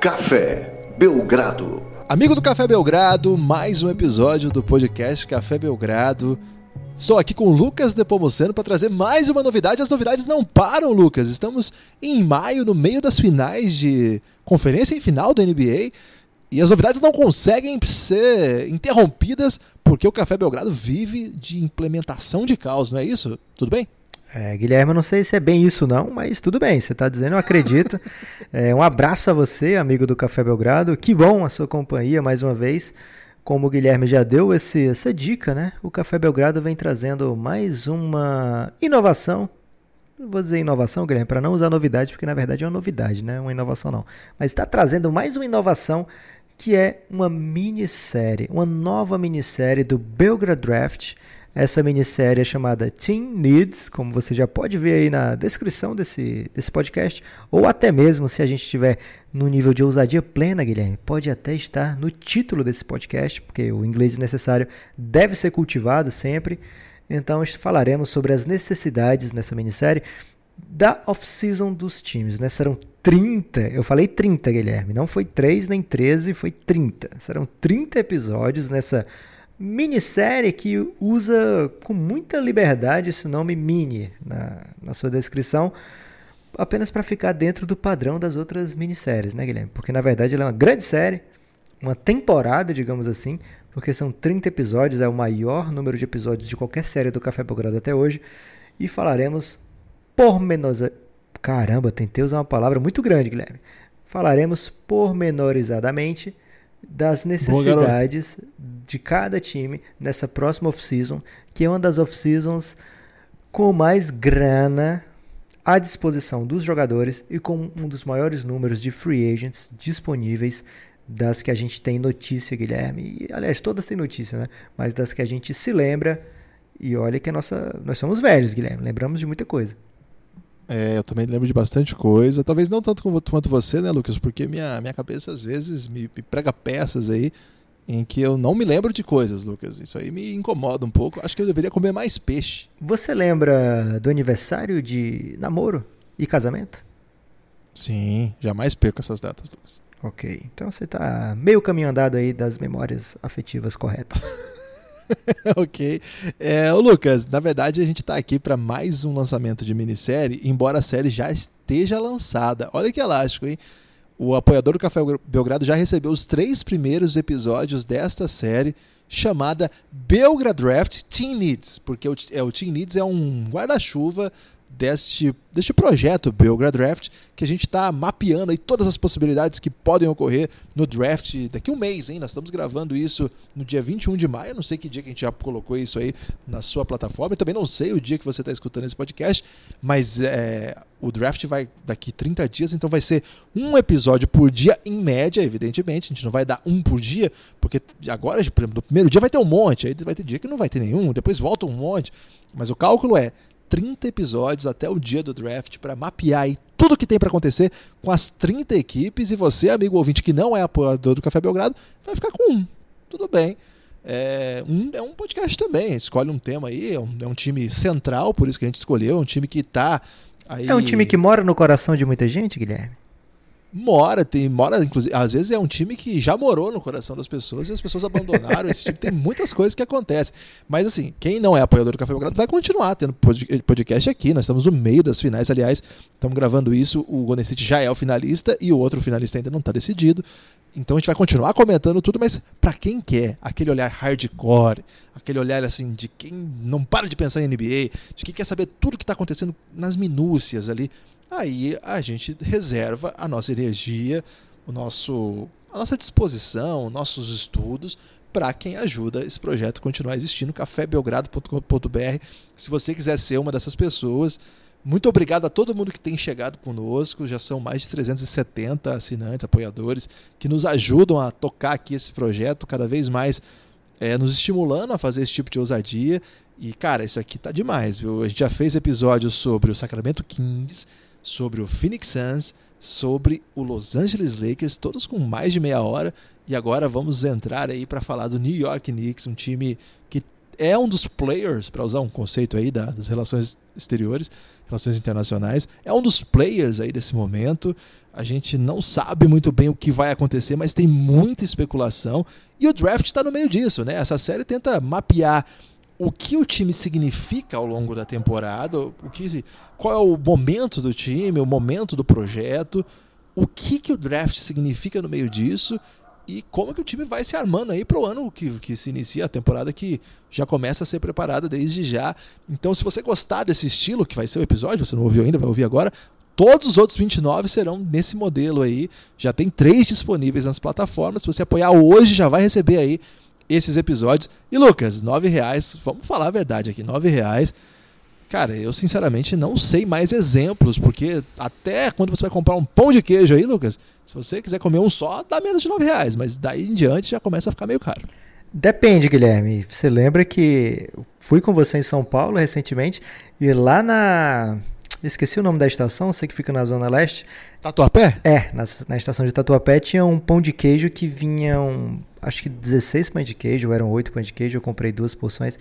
Café Belgrado. Amigo do Café Belgrado, mais um episódio do podcast Café Belgrado. Estou aqui com o Lucas Depomuceno para trazer mais uma novidade. As novidades não param, Lucas. Estamos em maio, no meio das finais de conferência em final da NBA. E as novidades não conseguem ser interrompidas porque o Café Belgrado vive de implementação de caos, não é isso? Tudo bem? É, Guilherme, eu não sei se é bem isso não, mas tudo bem, você está dizendo, eu acredito. É, um abraço a você, amigo do Café Belgrado. Que bom a sua companhia mais uma vez. Como o Guilherme já deu esse, essa dica, né? O Café Belgrado vem trazendo mais uma inovação. Não vou dizer inovação, Guilherme, para não usar novidade, porque na verdade é uma novidade, né? Uma inovação não. Mas está trazendo mais uma inovação que é uma minissérie, uma nova minissérie do Belgrade Draft. Essa minissérie chamada Team Needs, como você já pode ver aí na descrição desse, desse podcast, ou até mesmo se a gente estiver no nível de ousadia plena, Guilherme, pode até estar no título desse podcast, porque o inglês necessário deve ser cultivado sempre. Então falaremos sobre as necessidades nessa minissérie da off-season dos times, né? Serão 30, eu falei 30, Guilherme, não foi 3 nem 13, foi 30. Serão 30 episódios nessa minissérie que usa com muita liberdade esse nome mini na, na sua descrição, apenas para ficar dentro do padrão das outras minisséries, né, Guilherme? Porque na verdade ela é uma grande série, uma temporada, digamos assim, porque são 30 episódios, é o maior número de episódios de qualquer série do Café Belgrado até hoje, e falaremos pormenosa... Caramba, tentei usar uma palavra muito grande, Guilherme. Falaremos pormenorizadamente das necessidades de cada time nessa próxima off-season, que é uma das off-seasons com mais grana à disposição dos jogadores e com um dos maiores números de free agents disponíveis das que a gente tem notícia, Guilherme. E, aliás, todas têm notícia, né? Mas das que a gente se lembra. E olha que a nossa, nós somos velhos, Guilherme. Lembramos de muita coisa. É, eu também lembro de bastante coisa. Talvez não tanto quanto você, né, Lucas? Porque minha, minha cabeça às vezes me, me prega peças aí em que eu não me lembro de coisas, Lucas. Isso aí me incomoda um pouco. Acho que eu deveria comer mais peixe. Você lembra do aniversário de namoro e casamento? Sim, jamais perco essas datas, Lucas. Ok, então você está meio caminho andado aí das memórias afetivas corretas. ok. É, Lucas, na verdade a gente está aqui para mais um lançamento de minissérie, embora a série já esteja lançada. Olha que elástico, hein? O apoiador do Café Belgrado já recebeu os três primeiros episódios desta série chamada Belgrade Draft Team Needs, porque o, é, o Team Needs é um guarda-chuva deste, deste projeto Belgrade Draft, que a gente está mapeando aí todas as possibilidades que podem ocorrer no draft daqui a um mês, hein? Nós estamos gravando isso no dia 21 de maio, não sei que dia que a gente já colocou isso aí na sua plataforma, e também não sei o dia que você está escutando esse podcast, mas é, o draft vai daqui 30 dias, então vai ser um episódio por dia em média, evidentemente, a gente não vai dar um por dia, porque agora, por exemplo, no primeiro dia vai ter um monte, aí vai ter dia que não vai ter nenhum, depois volta um monte, mas o cálculo é 30 episódios até o dia do draft para mapear aí tudo que tem para acontecer com as 30 equipes e você, amigo ouvinte que não é apoiador do Café Belgrado, vai ficar com um. Tudo bem. É um, é um podcast também, escolhe um tema aí, é um, é um time central, por isso que a gente escolheu, é um time que está aí... É um time que mora no coração de muita gente, Guilherme? Mora, tem, mora, inclusive, às vezes é um time que já morou no coração das pessoas e as pessoas abandonaram esse time. Tem muitas coisas que acontecem. Mas assim, quem não é apoiador do Café Belgrado vai continuar tendo podcast aqui. Nós estamos no meio das finais, aliás, estamos gravando isso. O Golden já é o finalista e o outro finalista ainda não está decidido. Então a gente vai continuar comentando tudo, mas para quem quer aquele olhar hardcore, aquele olhar assim de quem não para de pensar em NBA, de quem quer saber tudo que está acontecendo nas minúcias ali, aí a gente reserva a nossa energia, o nosso, a nossa disposição, nossos estudos para quem ajuda esse projeto continuar existindo, cafébelgrado.com.br. Se você quiser ser uma dessas pessoas, muito obrigado a todo mundo que tem chegado conosco. Já são mais de 370 assinantes, apoiadores, que nos ajudam a tocar aqui esse projeto, cada vez mais é, nos estimulando a fazer esse tipo de ousadia. E, cara, isso aqui tá demais, viu? A gente já fez episódios sobre o Sacramento Kings, sobre o Phoenix Suns, sobre o Los Angeles Lakers, todos com mais de meia hora. E agora vamos entrar aí para falar do New York Knicks, um time que é um dos players, para usar um conceito aí das relações exteriores, relações internacionais, é um dos players aí desse momento. A gente não sabe muito bem o que vai acontecer, mas tem muita especulação e o draft está no meio disso, né? Essa série tenta mapear o que o time significa ao longo da temporada, o que, qual é o momento do time, o momento do projeto, o que, que o draft significa no meio disso e como que o time vai se armando aí para o ano que, que se inicia a temporada que já começa a ser preparada desde já. Então, se você gostar desse estilo, que vai ser o episódio, você não ouviu ainda, vai ouvir agora, todos os outros 29 serão nesse modelo aí. Já tem três disponíveis nas plataformas. Se você apoiar hoje, já vai receber aí esses episódios. E Lucas, nove reais, vamos falar a verdade aqui, nove reais. Cara, eu sinceramente não sei mais exemplos, porque até quando você vai comprar um pão de queijo aí, Lucas, se você quiser comer um só, dá menos de 9 reais, mas daí em diante já começa a ficar meio caro. Depende, Guilherme. Você lembra que fui com você em São Paulo recentemente e lá na. Esqueci o nome da estação, sei que fica na Zona Leste. Tatuapé? É, na, na estação de Tatuapé tinha um pão de queijo que vinham, acho que 16 pães de queijo, ou eram 8 pães de queijo, eu comprei duas porções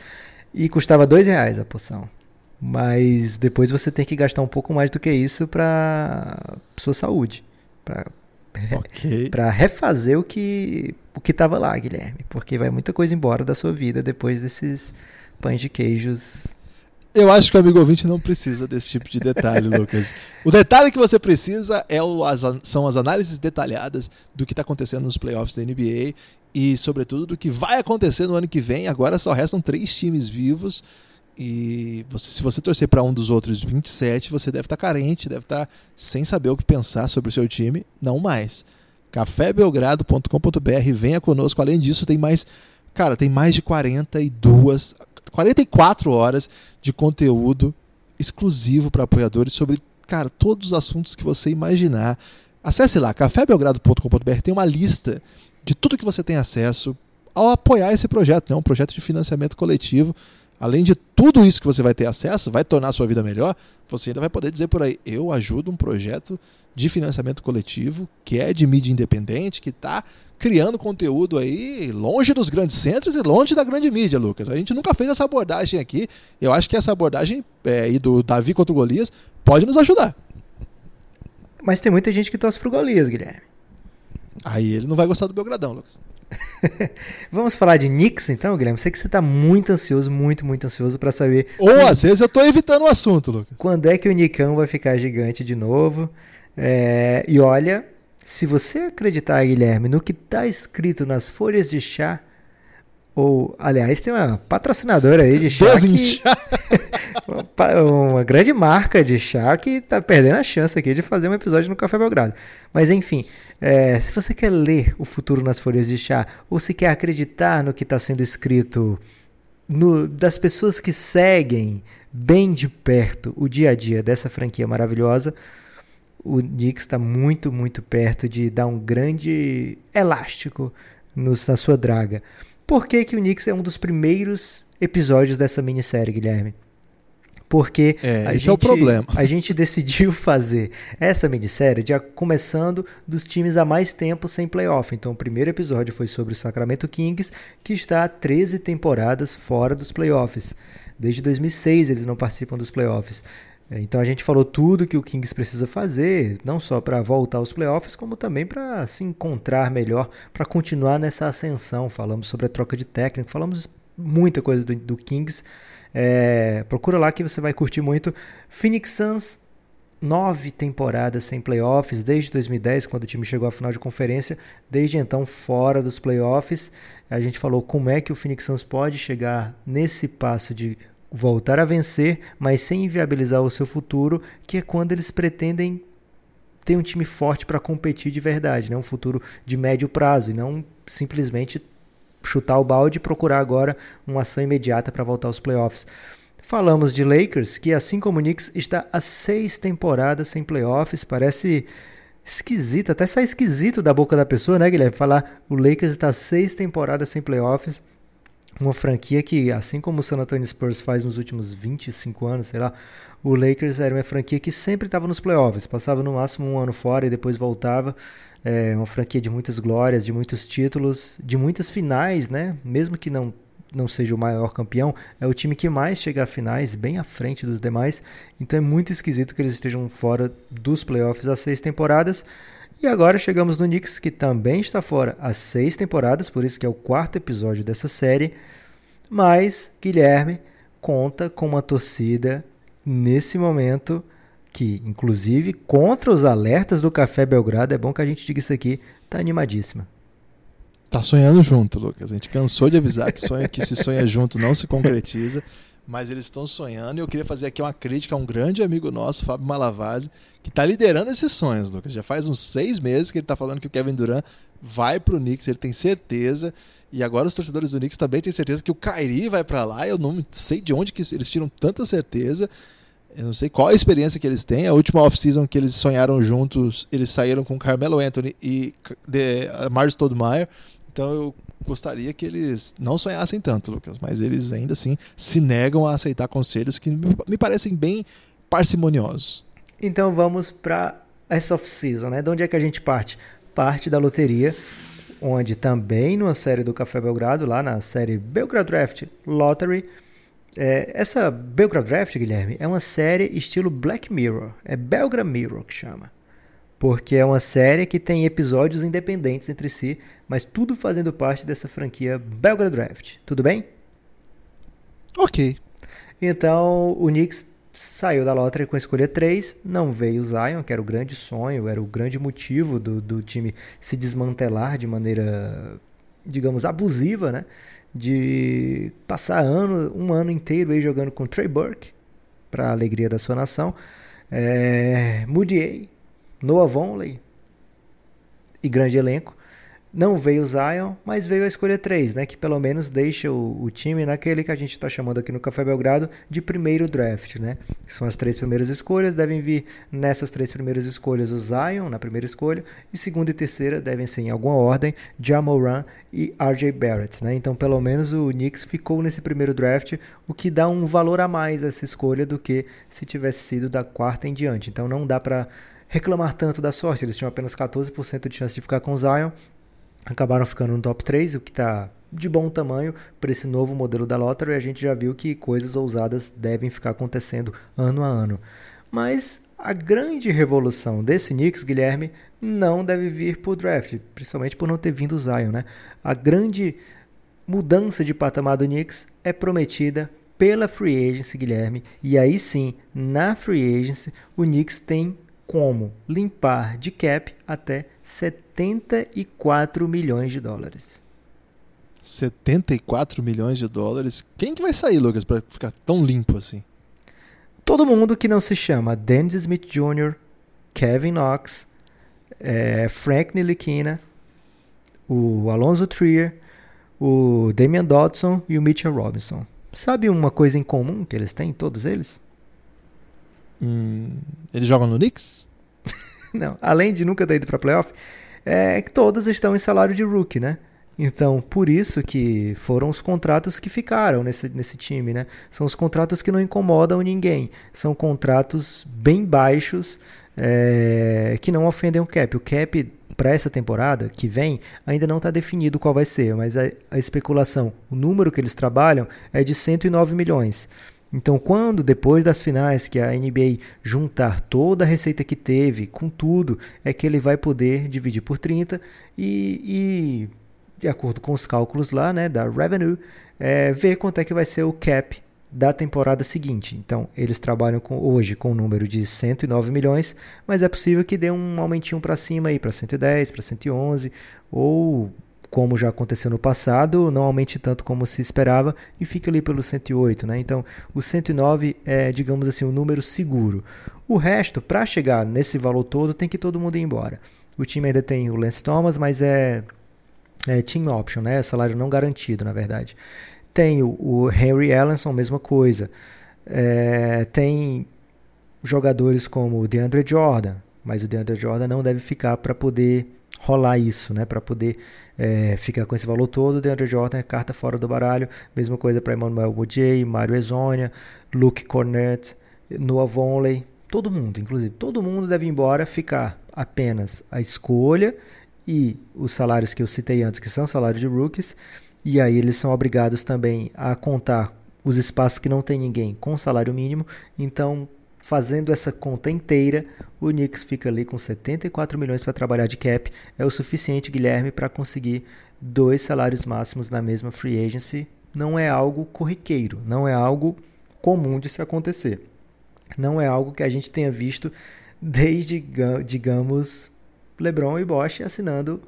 e custava 2 reais a porção. Mas depois você tem que gastar um pouco mais do que isso para sua saúde, para Okay. para refazer o que o que estava lá, Guilherme, porque vai muita coisa embora da sua vida depois desses pães de queijos. Eu acho que o amigo ouvinte não precisa desse tipo de detalhe, Lucas. O detalhe que você precisa é o, as, são as análises detalhadas do que está acontecendo nos playoffs da NBA e, sobretudo, do que vai acontecer no ano que vem. Agora só restam três times vivos. E você, se você torcer para um dos outros 27, você deve estar tá carente, deve estar tá sem saber o que pensar sobre o seu time. Não mais. cafébelgrado.com.br, venha conosco. Além disso, tem mais, cara, tem mais de 42, 44 horas de conteúdo exclusivo para apoiadores sobre, cara, todos os assuntos que você imaginar. Acesse lá, cafébelgrado.com.br, tem uma lista de tudo que você tem acesso ao apoiar esse projeto, né? um projeto de financiamento coletivo Além de tudo isso que você vai ter acesso, vai tornar a sua vida melhor, você ainda vai poder dizer por aí: eu ajudo um projeto de financiamento coletivo que é de mídia independente, que está criando conteúdo aí longe dos grandes centros e longe da grande mídia, Lucas. A gente nunca fez essa abordagem aqui. Eu acho que essa abordagem é, do Davi contra o Golias pode nos ajudar. Mas tem muita gente que torce pro Golias, Guilherme. Aí ele não vai gostar do Belgradão, Lucas. Vamos falar de Knicks então, Guilherme? Sei que você está muito ansioso, muito, muito ansioso para saber. Ou às vezes eu estou evitando o assunto, Lucas. Quando é que o Nicão vai ficar gigante de novo? É... E olha, se você acreditar, Guilherme, no que está escrito nas folhas de chá, ou, aliás, tem uma patrocinadora aí de chá. Que... uma grande marca de chá que está perdendo a chance aqui de fazer um episódio no Café Belgrado. Mas enfim, é, se você quer ler o futuro nas folhas de chá, ou se quer acreditar no que está sendo escrito no, das pessoas que seguem bem de perto o dia a dia dessa franquia maravilhosa, o Knicks está muito, muito perto de dar um grande elástico no, na sua draga. Por que, que o Knicks é um dos primeiros episódios dessa minissérie, Guilherme? Porque é, a, gente, é o problema. a gente decidiu fazer essa minissérie de, começando dos times há mais tempo sem playoff. Então, o primeiro episódio foi sobre o Sacramento Kings, que está há 13 temporadas fora dos playoffs. Desde 2006 eles não participam dos playoffs. É, então a gente falou tudo que o Kings precisa fazer, não só para voltar aos playoffs, como também para se encontrar melhor, para continuar nessa ascensão. Falamos sobre a troca de técnico, falamos muita coisa do, do Kings. É, procura lá que você vai curtir muito. Phoenix Suns, nove temporadas sem playoffs, desde 2010, quando o time chegou à final de conferência, desde então fora dos playoffs. A gente falou como é que o Phoenix Suns pode chegar nesse passo de voltar a vencer, mas sem inviabilizar o seu futuro, que é quando eles pretendem ter um time forte para competir de verdade, né? um futuro de médio prazo, e não simplesmente chutar o balde e procurar agora uma ação imediata para voltar aos playoffs. Falamos de Lakers, que assim como o Knicks está há seis temporadas sem playoffs, parece esquisito, até sai esquisito da boca da pessoa, né, Guilherme? Falar o Lakers está seis temporadas sem playoffs uma franquia que, assim como o San Antonio Spurs faz nos últimos 25 anos, sei lá, o Lakers era uma franquia que sempre estava nos playoffs, passava no máximo um ano fora e depois voltava. É uma franquia de muitas glórias, de muitos títulos, de muitas finais, né? Mesmo que não não seja o maior campeão, é o time que mais chega a finais, bem à frente dos demais. Então é muito esquisito que eles estejam fora dos playoffs há seis temporadas. E agora chegamos no Knicks, que também está fora há seis temporadas, por isso que é o quarto episódio dessa série. Mas Guilherme conta com uma torcida nesse momento que, inclusive, contra os alertas do Café Belgrado, é bom que a gente diga isso aqui, tá animadíssima. Tá sonhando junto, Lucas. A gente cansou de avisar que sonho que se sonha junto não se concretiza, mas eles estão sonhando e eu queria fazer aqui uma crítica a um grande amigo nosso, Fábio Malavase, que está liderando esses sonhos, Lucas. Já faz uns seis meses que ele está falando que o Kevin Durant vai pro Knicks, ele tem certeza. E agora os torcedores do Knicks também têm certeza que o Kyrie vai para lá. Eu não sei de onde que eles tiram tanta certeza. Eu não sei qual a experiência que eles têm. A última off-season que eles sonharam juntos, eles saíram com Carmelo Anthony e de, Mars Stoudemire. Então eu gostaria que eles não sonhassem tanto, Lucas, mas eles ainda assim se negam a aceitar conselhos que me parecem bem parcimoniosos. Então vamos para essa off-season, né? De onde é que a gente parte? Parte da loteria, onde também numa série do Café Belgrado, lá na série Belgrado Draft Lottery, é, essa Belgrado Draft, Guilherme, é uma série estilo Black Mirror. É Belgra Mirror que chama. Porque é uma série que tem episódios independentes entre si, mas tudo fazendo parte dessa franquia Belgrado Draft. Tudo bem? Ok. Então, o Knicks saiu da lottery com a escolha 3, não veio o Zion, que era o grande sonho, era o grande motivo do, do time se desmantelar de maneira, digamos, abusiva, né? De passar ano, um ano inteiro aí jogando com Trey Burke, para a alegria da sua nação, é, Moody Noah Vonley e grande elenco, não veio o Zion, mas veio a escolha 3, né? Que pelo menos deixa o, o time naquele que a gente está chamando aqui no Café Belgrado de primeiro draft, né? Que são as três primeiras escolhas, devem vir nessas três primeiras escolhas o Zion na primeira escolha, e segunda e terceira devem ser em alguma ordem, Jamoran e RJ Barrett, né? Então pelo menos o Knicks ficou nesse primeiro draft, o que dá um valor a mais essa escolha do que se tivesse sido da quarta em diante. Então não dá para reclamar tanto da sorte, eles tinham apenas 14% de chance de ficar com o Zion, acabaram ficando no top 3, o que está de bom tamanho para esse novo modelo da Lottery. A gente já viu que coisas ousadas devem ficar acontecendo ano a ano. Mas a grande revolução desse Knicks, Guilherme, não deve vir por draft, principalmente por não ter vindo o Zion. Né? A grande mudança de patamar do Knicks é prometida pela Free Agency, Guilherme. E aí sim, na Free Agency, o Knicks tem como limpar de cap até 74 milhões de dólares. 74 milhões de dólares? Quem que vai sair, Lucas, para ficar tão limpo assim? Todo mundo que não se chama Dennis Smith Jr., Kevin Knox, é, Frank Ntilikina, o Alonso Trier, o Damian Dodson e o Mitchell Robinson. Sabe uma coisa em comum que eles têm, todos eles? Hum, eles jogam no Knicks? Não, além de nunca ter ido para playoff, é que todos estão em salário de rookie, né? Então, por isso que foram os contratos que ficaram nesse, nesse time, né? São os contratos que não incomodam ninguém. São contratos bem baixos é, que não ofendem o cap. O cap para essa temporada que vem ainda não está definido qual vai ser, mas a, a especulação, o número que eles trabalham é de 109 milhões. Então, quando depois das finais que a NBA juntar toda a receita que teve com tudo, é que ele vai poder dividir por 30 e, e de acordo com os cálculos lá, né, da revenue, é, ver quanto é que vai ser o cap da temporada seguinte. Então, eles trabalham com, hoje com um número de 109 milhões, mas é possível que dê um aumentinho para cima aí para 110, para 111 ou como já aconteceu no passado, não aumente tanto como se esperava e fica ali pelo 108, né? Então, o 109 é, digamos assim, um número seguro. O resto, para chegar nesse valor todo, tem que todo mundo ir embora. O time ainda tem o Lance Thomas, mas é, é team option, né? Salário não garantido, na verdade. Tem o, o Henry Ellenson, mesma coisa. É, tem jogadores como o DeAndre Jordan, mas o DeAndre Jordan não deve ficar para poder rolar isso, né? Para poder é, fica com esse valor todo. DeAndre Jordan é carta fora do baralho. Mesma coisa para Emmanuel Mudiay, Mario Ezonia, Luke Cornett, Noah Vonley. Todo mundo, inclusive, todo mundo deve ir embora, ficar apenas a escolha e os salários que eu citei antes, que são salários de rookies, E aí eles são obrigados também a contar os espaços que não tem ninguém com salário mínimo. Então, fazendo essa conta inteira, o Knicks fica ali com 74 milhões para trabalhar de cap. É o suficiente, Guilherme, para conseguir dois salários máximos na mesma free agency. Não é algo corriqueiro, não é algo comum de se acontecer. Não é algo que a gente tenha visto desde, digamos, LeBron e Bosch assinando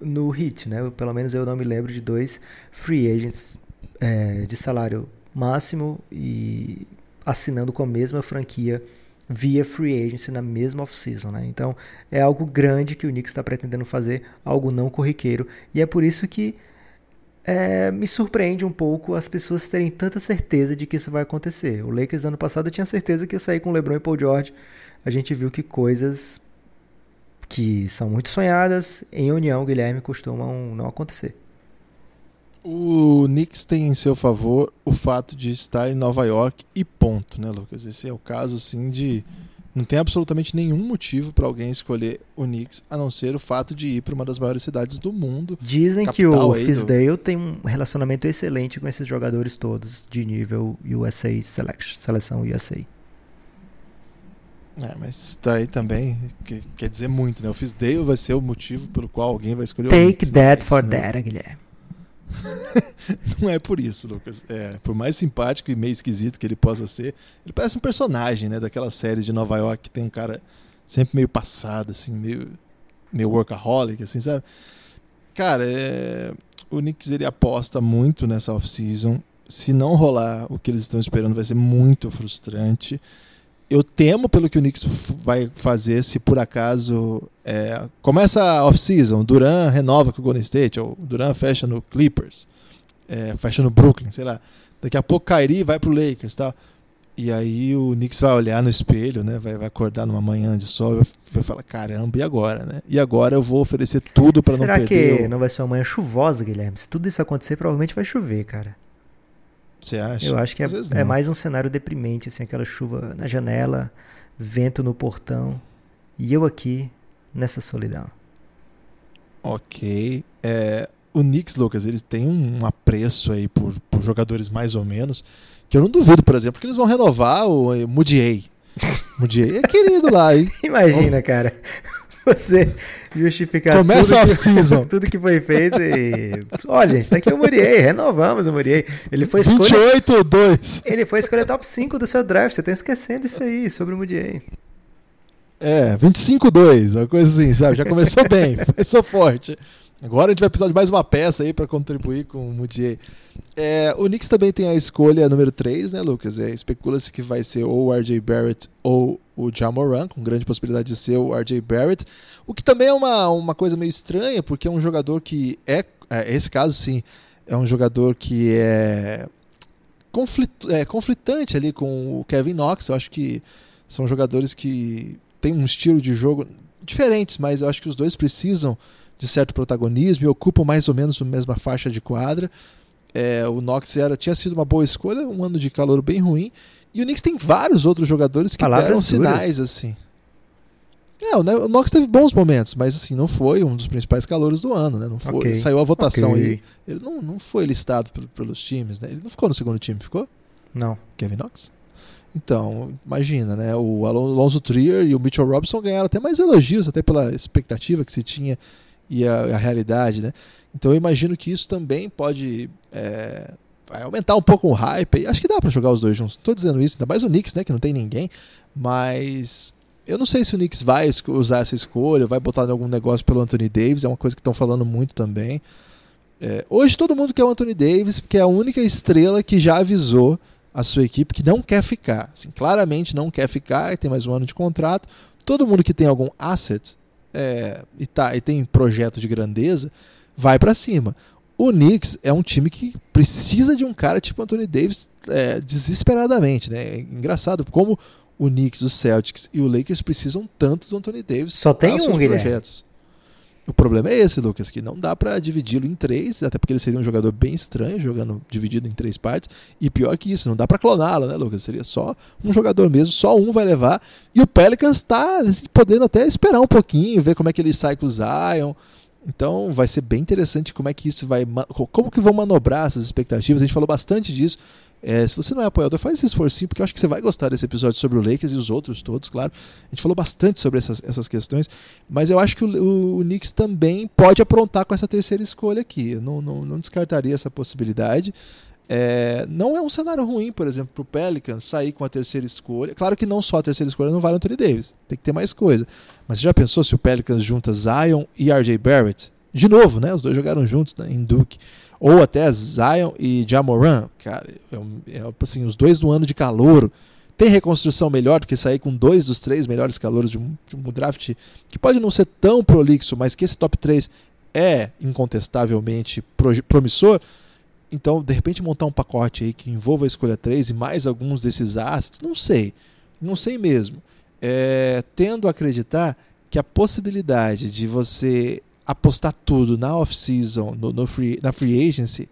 no Heat, né? Pelo menos eu não me lembro de dois free agents é, de salário máximo e assinando com a mesma franquia via free agency na mesma off-season, né? Então é algo grande que o Knicks está pretendendo fazer, algo não corriqueiro e é por isso que é, me surpreende um pouco as pessoas terem tanta certeza de que isso vai acontecer. O Lakers ano passado tinha certeza que ia sair com LeBron e Paul George. A gente viu que coisas que são muito sonhadas em união, Guilherme, costumam não acontecer. O Knicks tem em seu favor o fato de estar em Nova York e ponto, né, Lucas? Esse é o caso, assim, de não tem absolutamente nenhum motivo para alguém escolher o Knicks a não ser o fato de ir para uma das maiores cidades do mundo. Dizem que o Fisdale do... tem um relacionamento excelente com esses jogadores todos de nível USA Selection, seleção USA. É, mas tá aí também, que, quer dizer muito, né? O Fisdale vai ser o motivo pelo qual alguém vai escolher Take o Knicks. Take that for né? that, Guilherme. não é por isso, Lucas. É, por mais simpático e meio esquisito que ele possa ser, ele parece um personagem, né, daquela série de Nova York que tem um cara sempre meio passado, assim, meio, meio workaholic, assim, sabe? Cara, é, o Knicks ele aposta muito nessa off-season. Se não rolar o que eles estão esperando, vai ser muito frustrante eu temo pelo que o Knicks vai fazer se por acaso é, começa a off-season, Duran renova com o Golden State, ou Duran fecha no Clippers, é, fecha no Brooklyn, sei lá. Daqui a pouco Kyrie vai pro Lakers tal. E aí o Knicks vai olhar no espelho, né? Vai, vai acordar numa manhã de sol e vai falar, caramba, e agora, né? E agora eu vou oferecer tudo para não perder. Será que não vai ser uma manhã chuvosa, Guilherme? Se tudo isso acontecer, provavelmente vai chover, cara. Você acha? Eu acho que é, é, mais um cenário deprimente, assim, aquela chuva na janela, vento no portão e eu aqui nessa solidão. Ok. É, o Knicks, Lucas, eles têm um apreço aí por, por, jogadores mais ou menos, que eu não duvido, por exemplo, que eles vão renovar o Mudiay. Mudiay é querido lá, hein? Imagina, cara você justificar Começa tudo. Que, tudo que foi feito e. Olha, gente, tá aqui o Muriei, renovamos o Muriei. Ele foi escolha. 28 2. Ele foi escolher top 5 do seu draft. Você tá esquecendo isso aí sobre o Muriei. É, 25-2, uma coisa assim, sabe? Já começou bem, começou forte. Agora a gente vai precisar de mais uma peça aí para contribuir com o Mudier. É, o Knicks também tem a escolha número 3, né, Lucas? É, Especula-se que vai ser ou o RJ Barrett ou o Jamoran, com grande possibilidade de ser o RJ Barrett. O que também é uma, uma coisa meio estranha, porque é um jogador que é, é esse caso sim, é um jogador que é, conflit, é conflitante ali com o Kevin Knox. Eu acho que são jogadores que têm um estilo de jogo diferentes, mas eu acho que os dois precisam de certo protagonismo e ocupam mais ou menos a mesma faixa de quadra. É, o Knox era, tinha sido uma boa escolha, um ano de calor bem ruim. E o Knicks tem vários outros jogadores que Palavras deram sinais duras. assim. É, o Knox teve bons momentos, mas assim, não foi um dos principais calores do ano, né? Não foi, okay. Saiu a votação okay. aí. Ele não, não foi listado pelos times, né? Ele não ficou no segundo time, ficou? Não. Kevin Knox? Então, imagina, né? O Alonso Trier e o Mitchell Robinson ganharam até mais elogios, até pela expectativa que se tinha e a, a realidade, né? Então eu imagino que isso também pode é, aumentar um pouco o hype. Acho que dá para jogar os dois juntos. Estou dizendo isso, ainda mais o Knicks, né? Que não tem ninguém. Mas eu não sei se o Knicks vai usar essa escolha, vai botar em algum negócio pelo Anthony Davis. É uma coisa que estão falando muito também. É, hoje todo mundo quer o Anthony Davis, porque é a única estrela que já avisou a sua equipe que não quer ficar. Assim, claramente não quer ficar tem mais um ano de contrato. Todo mundo que tem algum asset é, e, tá, e tem projeto de grandeza, vai para cima. O Knicks é um time que precisa de um cara tipo Anthony Davis é, desesperadamente. Né? É engraçado como o Knicks, o Celtics e o Lakers precisam tanto do Anthony Davis. Só tem um, projetos. O problema é esse, Lucas, que não dá para dividi-lo em três, até porque ele seria um jogador bem estranho, jogando dividido em três partes. E pior que isso, não dá para cloná-lo, né, Lucas? Seria só um jogador mesmo, só um vai levar. E o Pelicans está assim, podendo até esperar um pouquinho, ver como é que ele sai com o Zion. Então vai ser bem interessante como é que isso vai. Como que vão manobrar essas expectativas. A gente falou bastante disso. É, se você não é apoiador, faz esse esforço porque eu acho que você vai gostar desse episódio sobre o Lakers e os outros todos, claro. A gente falou bastante sobre essas, essas questões, mas eu acho que o, o, o Knicks também pode aprontar com essa terceira escolha aqui. Eu não, não, não descartaria essa possibilidade. É, não é um cenário ruim, por exemplo, para o Pelicans sair com a terceira escolha. Claro que não só a terceira escolha não vale o Anthony Davis, tem que ter mais coisa. Mas você já pensou se o Pelicans junta Zion e RJ Barrett? De novo, né? Os dois jogaram juntos né, em Duke. Ou até Zion e Jamoran, cara, é, é, assim, os dois no ano de calor. Tem reconstrução melhor do que sair com dois dos três melhores calouros de um, de um draft que pode não ser tão prolixo, mas que esse top 3 é incontestavelmente promissor. Então, de repente, montar um pacote aí que envolva a escolha 3 e mais alguns desses assets, não sei. Não sei mesmo. É, tendo a acreditar que a possibilidade de você apostar tudo na off-season, no, no free, na free agency,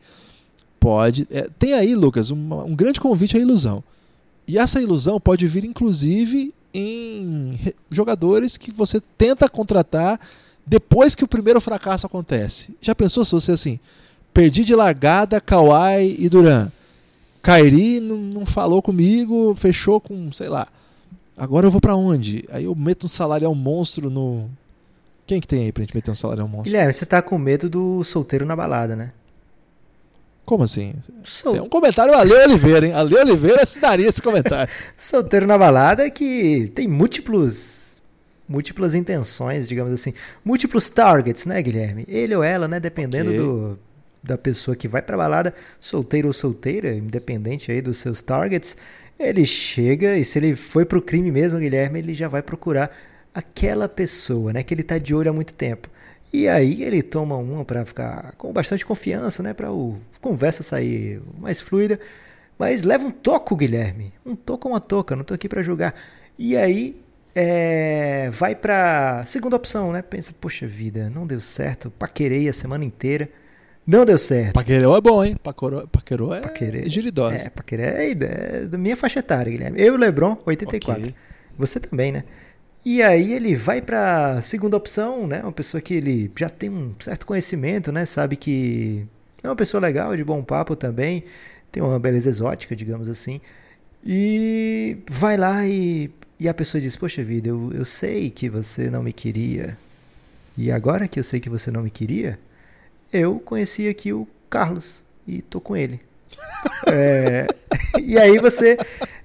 pode. É, tem aí, Lucas, uma, um grande convite à ilusão. E essa ilusão pode vir, inclusive, em jogadores que você tenta contratar depois que o primeiro fracasso acontece. Já pensou se você assim Perdi de largada Kawhi e Duran. Kairi não, não falou comigo, fechou com, sei lá. Agora eu vou para onde? Aí eu meto um salário ao monstro no. Quem que tem aí pra gente meter um salário ao monstro? Guilherme, você tá com medo do solteiro na balada, né? Como assim? Sol... é um comentário Ale Oliveira, hein? Ale Oliveira assinaria esse comentário. solteiro na balada é que tem múltiplos múltiplas intenções, digamos assim, múltiplos targets, né, Guilherme? Ele ou ela, né, dependendo okay. do da pessoa que vai para balada, solteiro ou solteira, independente aí dos seus targets, ele chega e se ele foi pro crime mesmo, Guilherme, ele já vai procurar aquela pessoa, né, que ele tá de olho há muito tempo. E aí ele toma uma para ficar com bastante confiança, né, para o conversa sair mais fluida, mas leva um toco, Guilherme, um toco uma toca, não tô aqui para julgar. E aí é, vai para segunda opção, né? Pensa, poxa vida, não deu certo, paquerei a semana inteira não deu certo. Paquerou é bom, hein? Paquerou, Paquerou é Paquerê, giridosa. É, Paquerê é, é da minha faixa etária, Guilherme. Eu e o Lebron, 84. Okay. Você também, né? E aí ele vai para segunda opção, né? Uma pessoa que ele já tem um certo conhecimento, né? Sabe que é uma pessoa legal, de bom papo também. Tem uma beleza exótica, digamos assim. E vai lá e, e a pessoa diz: Poxa vida, eu, eu sei que você não me queria. E agora que eu sei que você não me queria, eu conheci aqui o Carlos e tô com ele. é, e aí você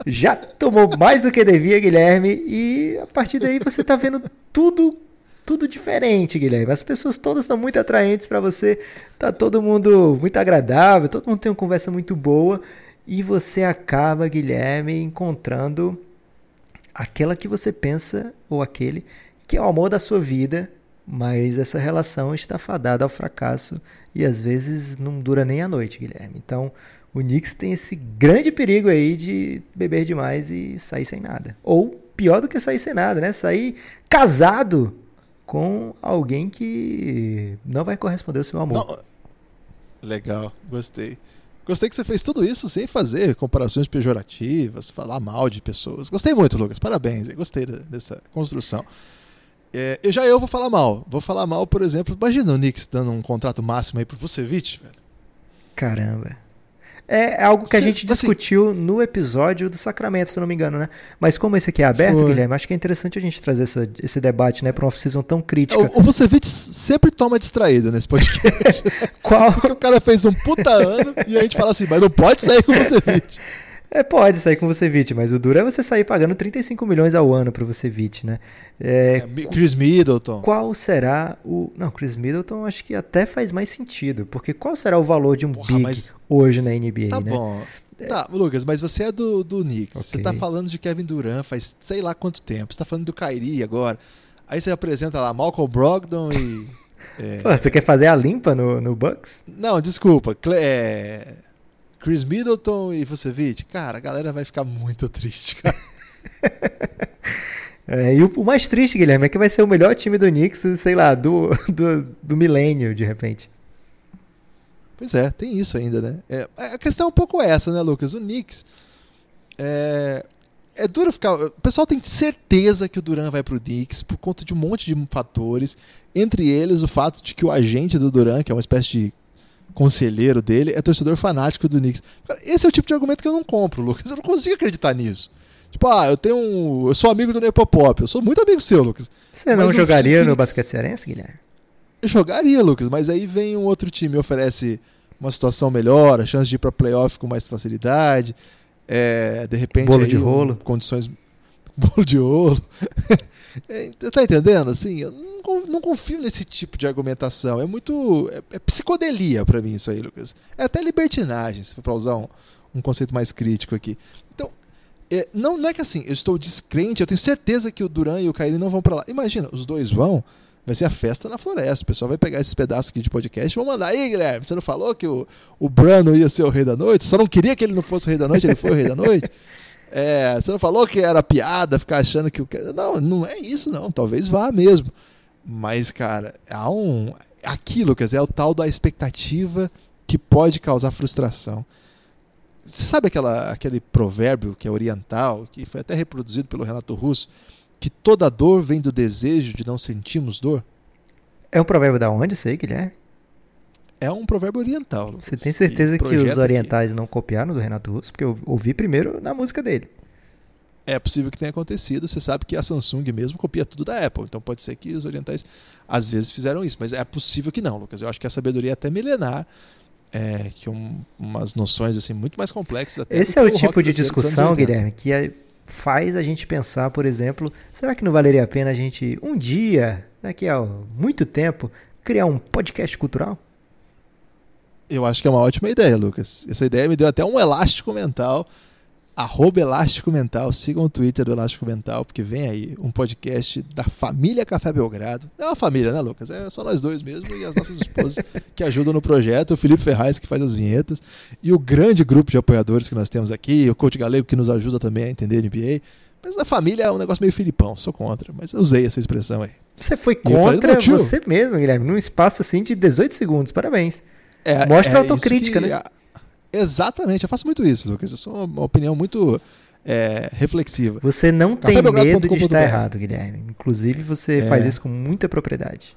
já tomou mais do que devia, Guilherme, e a partir daí você tá vendo tudo tudo diferente, Guilherme. As pessoas todas são muito atraentes para você, tá todo mundo muito agradável, todo mundo tem uma conversa muito boa e você acaba, Guilherme, encontrando aquela que você pensa ou aquele que é o amor da sua vida mas essa relação está fadada ao fracasso e às vezes não dura nem a noite, Guilherme. Então, o Knicks tem esse grande perigo aí de beber demais e sair sem nada. Ou pior do que sair sem nada, né? Sair casado com alguém que não vai corresponder ao seu amor. Não. Legal, gostei. Gostei que você fez tudo isso sem fazer comparações pejorativas, falar mal de pessoas. Gostei muito, Lucas. Parabéns. Gostei dessa construção. É, eu já eu vou falar mal. Vou falar mal, por exemplo, imagina o Knicks dando um contrato máximo aí pro Vucevic, velho. Caramba. É, é algo que a gente assim, discutiu no episódio do Sacramento, se eu não me engano, né? Mas como esse aqui é aberto, foi. Guilherme, acho que é interessante a gente trazer essa, esse debate, né, para uma off-season tão crítica. O, o Vucevic sempre toma distraído nesse podcast. Qual? Porque o cara fez um puta ano e a gente fala assim, mas não pode sair com o Vucevic. É, pode sair com você Vucevic, mas o duro é você sair pagando 35 milhões ao ano para você Vucevic, né? É, é, Chris Middleton. Qual será o... Não, Chris Middleton acho que até faz mais sentido, porque qual será o valor de um Porra, big mas... hoje na NBA, tá né? bom. Tá, Lucas, mas você é do, do Knicks. Okay. Você tá falando de Kevin Durant faz sei lá quanto tempo. Você tá falando do Kyrie agora. Aí você apresenta lá Malcolm Brogdon e... é... Pô, você quer fazer a limpa no, no Bucks? Não, desculpa. É... Chris Middleton e Vucevic, cara, a galera vai ficar muito triste, cara. é, e o, o, mais triste, Guilherme, é que vai ser o melhor time do Knicks, sei lá, do, do, do milênio, de repente. Pois é, tem isso ainda, né? É, a questão é um pouco essa, né, Lucas? O Knicks é, é duro ficar. O pessoal tem certeza que o Duran vai pro Knicks por conta de um monte de fatores. Entre eles, o fato de que o agente do Duran, que é uma espécie de conselheiro dele, é torcedor fanático do Knicks. Esse é o tipo de argumento que eu não compro, Lucas. Eu não consigo acreditar nisso. Tipo, ah, eu tenho um. Eu sou amigo do Nepopop. Eu sou muito amigo seu, Lucas. Você não jogaria no basquete cearense, Guilherme? Eu jogaria, Lucas, mas aí vem um outro time e oferece uma situação melhor, a chance de ir para playoff com mais facilidade. É, de repente. Bolo aí, de rolo. Um, condições. Bolo de rolo. é, tá entendendo? Assim, eu não, confio nesse tipo de argumentação. É muito. É, é psicodelia para mim isso aí, Lucas. É até libertinagem, se for para usar um, um conceito mais crítico aqui. Então, é, não, não é que assim, eu estou descrente, eu tenho certeza que o Duran e o Kairi não vão para lá. Imagina, os dois vão, vai ser a festa na floresta. O pessoal vai pegar esses pedaços aqui de podcast e vão mandar. Aí, Guilherme, você não falou que o, o Brano ia ser o rei da noite? Só não queria que ele não fosse o rei da noite, ele foi o rei da noite? É, você não falou que era piada ficar achando que o. Não, não é isso, não. Talvez vá mesmo. Mas, cara, há um. Aquilo, quer dizer, é o tal da expectativa que pode causar frustração. Você sabe aquela, aquele provérbio que é oriental, que foi até reproduzido pelo Renato Russo, que toda dor vem do desejo de não sentirmos dor? É um provérbio da onde aí, Guilherme? É um provérbio oriental. Lucas, Você tem certeza que os orientais não copiaram do Renato Russo? Porque eu ouvi primeiro na música dele. É possível que tenha acontecido. Você sabe que a Samsung mesmo copia tudo da Apple. Então pode ser que os orientais às vezes fizeram isso. Mas é possível que não, Lucas. Eu acho que a sabedoria é até milenar. É, que um, umas noções assim muito mais complexas. Esse é o tipo de discussão, Guilherme, que é, faz a gente pensar, por exemplo, será que não valeria a pena a gente um dia, daqui a muito tempo, criar um podcast cultural? Eu acho que é uma ótima ideia, Lucas. Essa ideia me deu até um elástico mental. Arroba Elástico Mental, sigam o Twitter do Elástico Mental, porque vem aí um podcast da família Café Belgrado. É uma família, né, Lucas? É só nós dois mesmo e as nossas esposas que ajudam no projeto, o Felipe Ferraz que faz as vinhetas, e o grande grupo de apoiadores que nós temos aqui, o Coach Galego que nos ajuda também a entender NBA. Mas a família é um negócio meio filipão, sou contra, mas eu usei essa expressão aí. Você foi contra você mesmo, Guilherme, num espaço assim de 18 segundos, parabéns. É, Mostra é a autocrítica, né? Exatamente, eu faço muito isso, Lucas. Eu sou uma opinião muito é, reflexiva. Você não tem medo de estar errado, Guilherme. Inclusive, você é. faz isso com muita propriedade.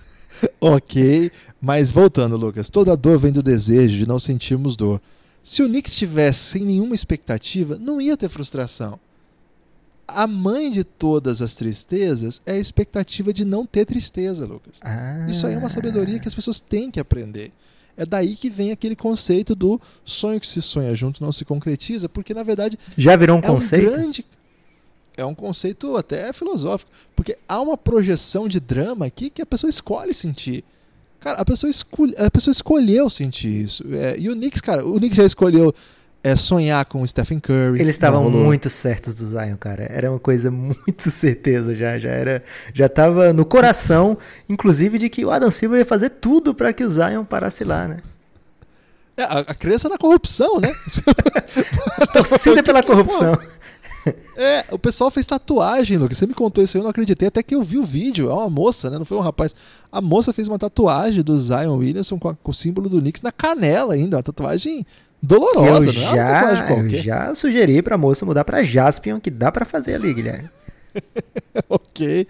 ok, mas voltando, Lucas. Toda dor vem do desejo de não sentirmos dor. Se o Nick estivesse sem nenhuma expectativa, não ia ter frustração. A mãe de todas as tristezas é a expectativa de não ter tristeza, Lucas. Ah. Isso aí é uma sabedoria que as pessoas têm que aprender. É daí que vem aquele conceito do sonho que se sonha junto não se concretiza, porque na verdade. Já virou um é conceito? Um grande, é um conceito até filosófico, porque há uma projeção de drama aqui que a pessoa escolhe sentir. Cara, a pessoa, escolhe, a pessoa escolheu sentir isso. É, e o Knicks, cara, o Knicks já escolheu é, sonhar com o Stephen Curry. Eles estavam muito certos do Zion, cara. Era uma coisa muito certeza já, já era, já tava no coração, inclusive de que o Adam Silver ia fazer tudo para que o Zion parasse lá, né? É, a, a crença na corrupção, né? Torcida pela corrupção. É, o pessoal fez tatuagem, Lucas. Você me contou isso aí, eu não acreditei. Até que eu vi o vídeo. É uma moça, né? Não foi um rapaz. A moça fez uma tatuagem do Zion Williamson com, a, com o símbolo do Knicks na canela ainda. Uma tatuagem dolorosa, eu não já, é Eu já sugeri pra moça mudar pra Jaspion, que dá para fazer ali, Guilherme. ok.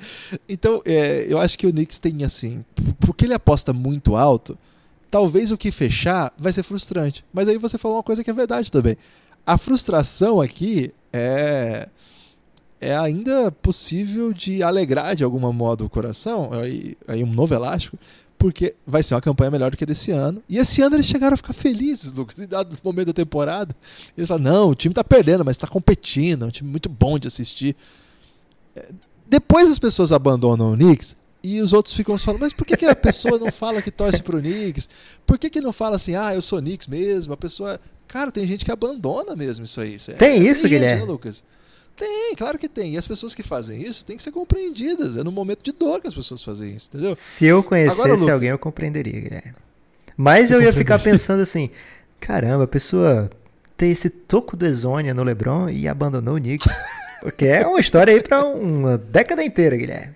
Então, é, eu acho que o Knicks tem assim, porque ele aposta muito alto, talvez o que fechar vai ser frustrante. Mas aí você falou uma coisa que é verdade também. A frustração aqui é é ainda possível de alegrar de algum modo o coração, aí, aí um novo elástico, porque vai ser uma campanha melhor do que desse ano. E esse ano eles chegaram a ficar felizes, Lucas, em dado momento da temporada. Eles falaram: não, o time está perdendo, mas está competindo, é um time muito bom de assistir. É, depois as pessoas abandonam o Knicks e os outros ficam falando: mas por que, que a pessoa não fala que torce pro Knicks? Por que, que não fala assim, ah, eu sou Knicks mesmo? A pessoa. Cara, tem gente que abandona mesmo isso aí. Isso é, tem isso, Guilherme? Gente, né, Lucas? Tem, claro que tem. E as pessoas que fazem isso têm que ser compreendidas. É no momento de dor que as pessoas fazem isso, entendeu? Se eu conhecesse Agora, alguém, eu compreenderia, Guilherme. Mas eu ia ficar pensando assim: caramba, a pessoa ter esse toco do Exônia no Lebron e abandonou o Knicks. Porque é uma história aí pra uma década inteira, Guilherme.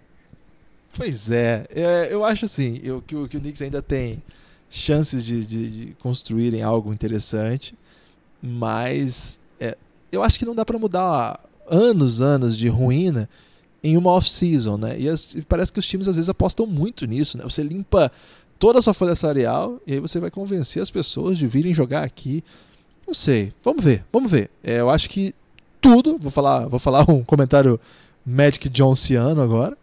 Pois é, é eu acho assim, eu, que, o, que o Knicks ainda tem chances de, de, de construírem algo interessante, mas é, eu acho que não dá para mudar anos, anos de ruína em uma off-season, né? E, as, e, parece que os times às vezes apostam muito nisso, né? Você limpa toda a sua folha salarial e aí você vai convencer as pessoas de virem jogar aqui. Não sei, vamos ver, vamos ver. É, eu acho que tudo, vou falar, vou falar um comentário Magic Johnsiano agora.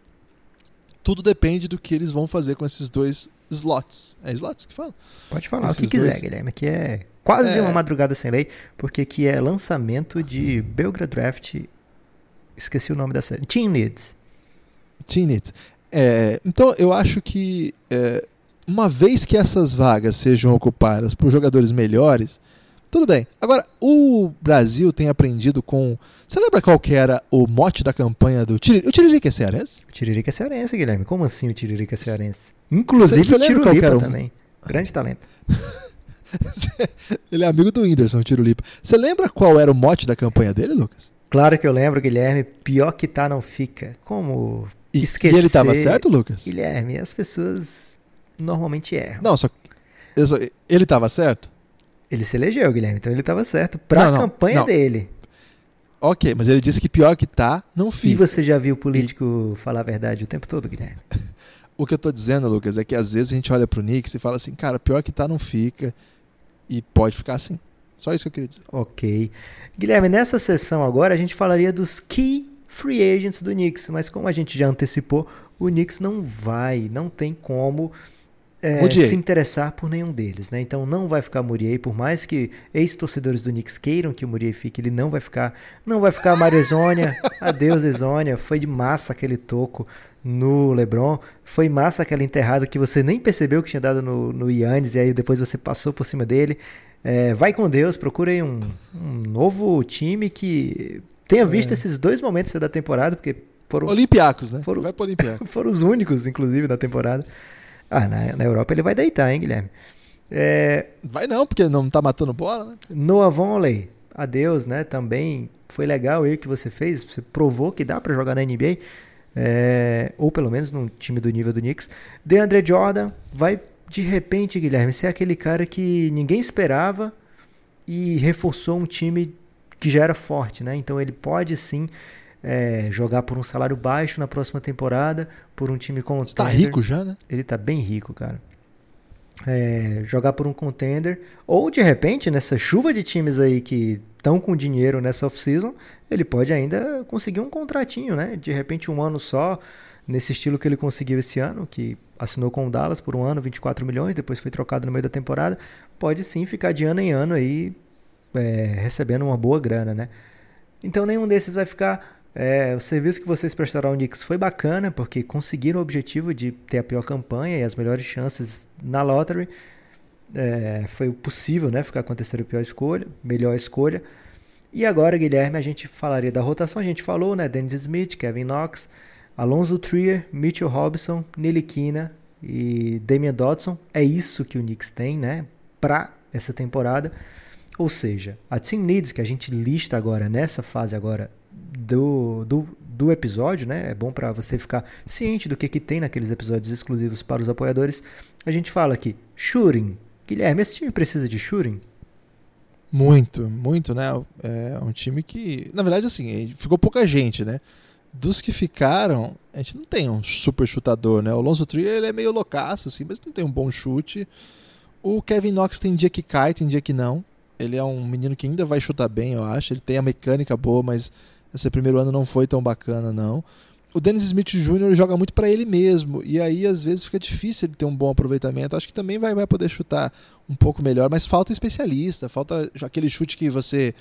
Tudo depende do que eles vão fazer com esses dois slots. É slots que fala? Pode falar esses o que quiser, dois... Guilherme, que é quase é... uma madrugada sem lei, porque aqui é lançamento de Belgrade Draft Esqueci o nome da série. Team Needs. Team Needs. É, então, eu acho que é, uma vez que essas vagas sejam ocupadas por jogadores melhores, tudo bem. Agora, o Brasil tem aprendido com. Você lembra qual que era o mote da campanha do Tiririca? O Tiririca é cearense? O Tiririca é cearense, Guilherme. Como assim o Tiririca é cearense? Inclusive você, você o Tirolipa um... também. Grande talento. Ele é amigo do Whindersson, o Tirolipa. Você lembra qual era o mote da campanha dele, Lucas? Claro que eu lembro, Guilherme. Pior que tá, não fica. Como e, esquecer... E ele tava certo, Lucas? Guilherme, as pessoas normalmente erram. Não, só... Ele tava certo? Ele se elegeu, Guilherme, então ele tava certo. Pra não, campanha não. dele. Ok, mas ele disse que pior que tá, não fica. E você já viu o político e... falar a verdade o tempo todo, Guilherme? o que eu tô dizendo, Lucas, é que às vezes a gente olha pro Knicks e fala assim, cara, pior que tá, não fica. E pode ficar assim. Só isso que eu queria dizer. Ok. Guilherme, nessa sessão agora a gente falaria dos key free agents do Knicks, mas como a gente já antecipou, o Knicks não vai, não tem como é, se interessar por nenhum deles, né? Então não vai ficar Murier, por mais que ex-torcedores do Knicks queiram que o Murier fique, ele não vai ficar. Não vai ficar Marizônia. Adeus, Exônia. Foi de massa aquele toco no LeBron. Foi massa aquela enterrada que você nem percebeu que tinha dado no, no Yannis e aí depois você passou por cima dele. É, vai com Deus, procurem um, um, novo time que tenha visto é. esses dois momentos da temporada, porque foram. Olimpiacos, né? Foram, vai para Olimpiacos. foram os únicos, inclusive, da temporada. Ah, na, na Europa ele vai deitar, hein, Guilherme? É, vai não, porque não tá matando bola, né? Noah Vonley, adeus, né? Também foi legal aí que você fez, você provou que dá para jogar na NBA, é, ou pelo menos num time do nível do Knicks. DeAndre Jordan vai de repente, Guilherme, ser aquele cara que ninguém esperava e reforçou um time que já era forte, né? Então ele pode sim é, jogar por um salário baixo na próxima temporada, por um time contender. Tá rico já, né? Ele tá bem rico, cara. É, jogar por um contender, ou de repente, nessa chuva de times aí que estão com dinheiro nessa off-season, ele pode ainda conseguir um contratinho, né? De repente, um ano só, nesse estilo que ele conseguiu esse ano, que assinou com o Dallas por um ano, 24 milhões, depois foi trocado no meio da temporada, pode sim ficar de ano em ano aí é, recebendo uma boa grana, né? Então nenhum desses vai ficar. É, o serviço que vocês prestaram ao Knicks foi bacana, porque conseguiram o objetivo de ter a pior campanha e as melhores chances na lottery. É, foi possível, né? Ficar com a pior escolha, melhor escolha. E agora, Guilherme, a gente falaria da rotação. A gente falou, né? Dennis Smith, Kevin Knox, Alonso Trier, Mitchell Robinson, Niliquina e Damian Dodson. É isso que o Knicks tem, né? Para essa temporada. Ou seja, a Team Needs que a gente lista agora nessa fase agora do, do, do episódio, né? É bom para você ficar ciente do que, que tem naqueles episódios exclusivos para os apoiadores. A gente fala aqui, shooting. Guilherme, esse time precisa de shooting? Muito, muito, né? É um time que, na verdade, assim, ficou pouca gente, né? Dos que ficaram, a gente não tem um super chutador, né? O Alonso Trier ele é meio loucaço, assim, mas não tem um bom chute. O Kevin Knox tem dia que cai, tem dia que não. Ele é um menino que ainda vai chutar bem, eu acho. Ele tem a mecânica boa, mas esse primeiro ano não foi tão bacana, não. O Dennis Smith Jr. joga muito para ele mesmo, e aí às vezes fica difícil ele ter um bom aproveitamento. Acho que também vai, vai poder chutar um pouco melhor, mas falta especialista, falta aquele chute que você.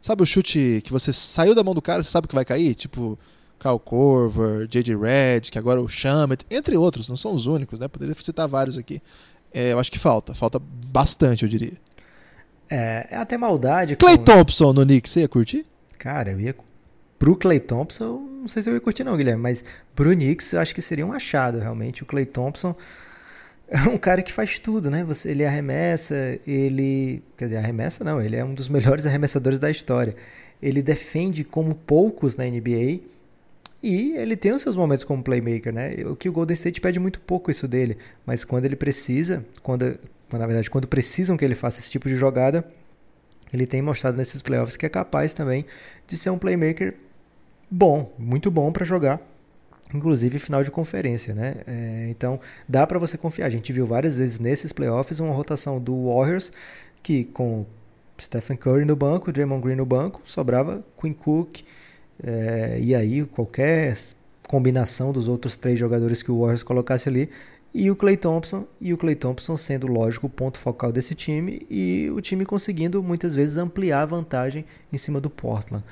Sabe o chute que você saiu da mão do cara, você sabe que vai cair? Tipo, Cal Corver, J.J. Red, que agora é o Shamet, entre outros, não são os únicos, né? Poderia citar vários aqui. É, eu acho que falta, falta bastante, eu diria. É, é até maldade. Clay com... Thompson no Knicks, você ia curtir? Cara, eu ia. Pro Clay Thompson, não sei se eu ia curtir, não, Guilherme, mas pro Knicks eu acho que seria um achado, realmente. O Clay Thompson é um cara que faz tudo, né? Você, ele arremessa, ele. Quer dizer, arremessa não, ele é um dos melhores arremessadores da história. Ele defende como poucos na NBA e ele tem os seus momentos como playmaker, né? O que o Golden State pede muito pouco isso dele, mas quando ele precisa, quando na verdade quando precisam que ele faça esse tipo de jogada, ele tem mostrado nesses playoffs que é capaz também de ser um playmaker bom, muito bom para jogar inclusive final de conferência, né? É, então dá para você confiar. A gente viu várias vezes nesses playoffs uma rotação do Warriors que com Stephen Curry no banco, Draymond Green no banco, sobrava Quinn Cook é, e aí qualquer combinação dos outros três jogadores que o Warriors colocasse ali e o Clay Thompson e o Clay Thompson sendo lógico o ponto focal desse time e o time conseguindo muitas vezes ampliar a vantagem em cima do Portland.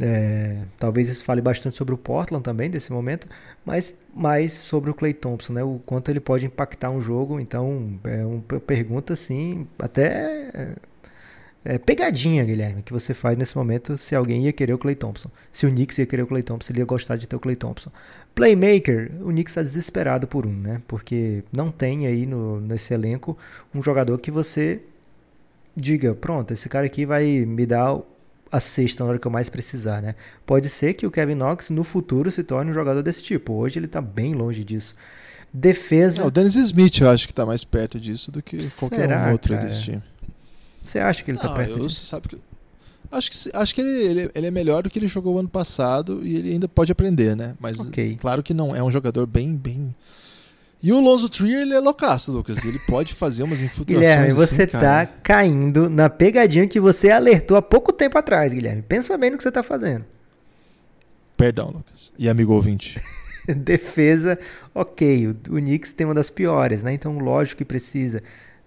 É, talvez isso fale bastante sobre o Portland também, desse momento, mas mais sobre o Clay Thompson, né? O quanto ele pode impactar um jogo. Então, é uma pergunta assim, até é, é, pegadinha, Guilherme, que você faz nesse momento se alguém ia querer o Clay Thompson. Se o Knicks ia querer o Clay Thompson, ele ia gostar de ter o Clay Thompson. Playmaker, o Knicks está desesperado por um, né? Porque não tem aí no, nesse elenco um jogador que você diga, pronto, esse cara aqui vai me dar a sexta na hora que eu mais precisar, né? Pode ser que o Kevin Knox no futuro se torne um jogador desse tipo. Hoje ele está bem longe disso. Defesa. o Dennis Smith eu acho que está mais perto disso do que Será, qualquer um outro cara? desse time. Você acha que ele está perto eu, disso? Sabe que, acho que, acho que ele, ele, ele, é melhor do que ele jogou ano passado e ele ainda pode aprender, né? Mas okay. claro que não é um jogador bem, bem e o Lonzo Trier, ele é loucaço, Lucas. Ele pode fazer umas infiltrações Guilherme, você assim, tá caindo na pegadinha que você alertou há pouco tempo atrás, Guilherme. Pensa bem no que você tá fazendo. Perdão, Lucas. E amigo ouvinte. Defesa, ok. O, o Knicks tem uma das piores, né? Então, lógico que precisa.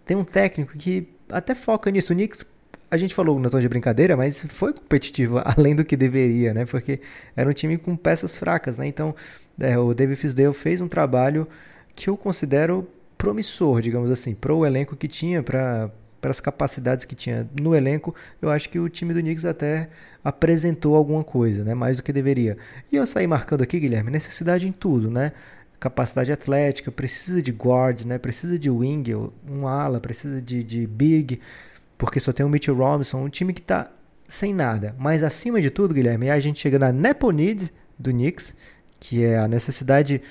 Tem um técnico que até foca nisso. O Knicks, a gente falou no tom de brincadeira, mas foi competitivo além do que deveria, né? Porque era um time com peças fracas, né? Então, é, o David Fisdale fez um trabalho que eu considero promissor, digamos assim, para o elenco que tinha, para as capacidades que tinha no elenco, eu acho que o time do Knicks até apresentou alguma coisa, né? Mais do que deveria. E eu saí marcando aqui, Guilherme, necessidade em tudo, né? Capacidade atlética, precisa de guard, né? Precisa de wing, um ala, precisa de, de big, porque só tem o Mitchell Robinson, um time que está sem nada. Mas acima de tudo, Guilherme, a gente chega na Nepo Need do Knicks, que é a necessidade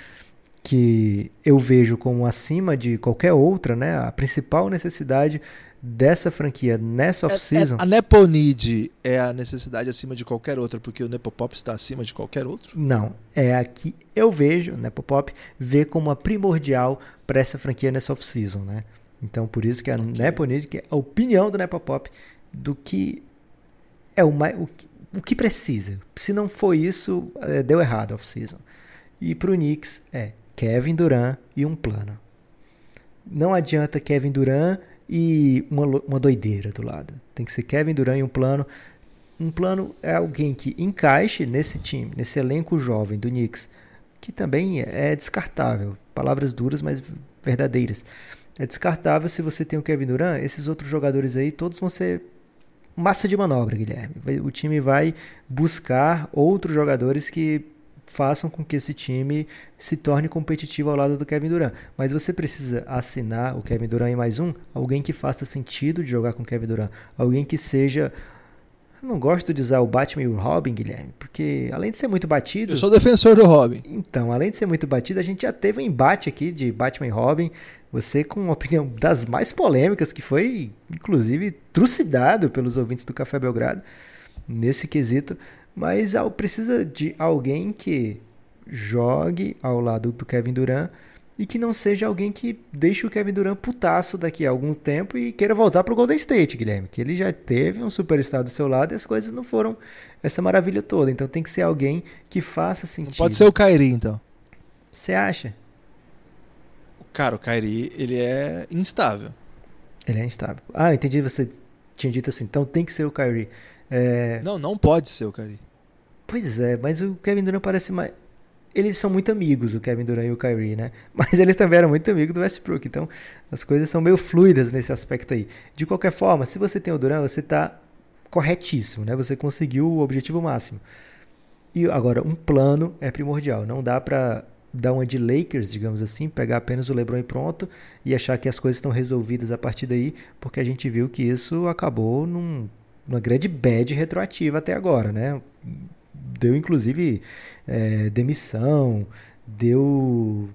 que eu vejo como acima de qualquer outra, né? A principal necessidade dessa franquia nessa é, off-season. É, é, a Neponid é a necessidade acima de qualquer outra, porque o Nepopop está acima de qualquer outro? Não, é a que eu vejo, o Nepopop, vê como a primordial para essa franquia nessa off-season, né? Então, por isso que a okay. Neponid, que é a opinião do Nepopop do que é o, mais, o, o que precisa. Se não for isso, é, deu errado a off-season. E para o Knicks é Kevin Durant e um plano. Não adianta Kevin Durant e uma, uma doideira do lado. Tem que ser Kevin Durant e um plano. Um plano é alguém que encaixe nesse time, nesse elenco jovem do Knicks, que também é descartável. Palavras duras, mas verdadeiras. É descartável se você tem o Kevin Durant, esses outros jogadores aí todos vão ser massa de manobra, Guilherme. O time vai buscar outros jogadores que façam com que esse time se torne competitivo ao lado do Kevin Durant. Mas você precisa assinar o Kevin Durant em mais um, alguém que faça sentido de jogar com o Kevin Durant, alguém que seja eu não gosto de usar o Batman e o Robin, Guilherme, porque além de ser muito batido. Eu sou defensor do Robin. Então, além de ser muito batido, a gente já teve um embate aqui de Batman e Robin. Você com uma opinião das mais polêmicas, que foi, inclusive, trucidado pelos ouvintes do Café Belgrado, nesse quesito. Mas precisa de alguém que jogue ao lado do Kevin Durant e que não seja alguém que deixe o Kevin Durant putaço daqui a algum tempo e queira voltar para o Golden State, Guilherme. Que ele já teve um superstar do seu lado e as coisas não foram essa maravilha toda. Então tem que ser alguém que faça sentido. Não pode ser o Kyrie, então. Você acha? Cara, o Kyrie, ele é instável. Ele é instável. Ah, entendi. Você tinha dito assim, então tem que ser o Kyrie. É... Não, não pode ser o Kyrie. Pois é, mas o Kevin Durant parece mais. Eles são muito amigos, o Kevin Durant e o Kyrie, né? Mas ele também era muito amigo do Westbrook, então as coisas são meio fluidas nesse aspecto aí. De qualquer forma, se você tem o Durant, você está corretíssimo, né? Você conseguiu o objetivo máximo. E agora, um plano é primordial. Não dá para dar uma de Lakers, digamos assim, pegar apenas o LeBron e pronto e achar que as coisas estão resolvidas a partir daí, porque a gente viu que isso acabou num uma grande bad retroativa até agora, né? Deu inclusive é, demissão, deu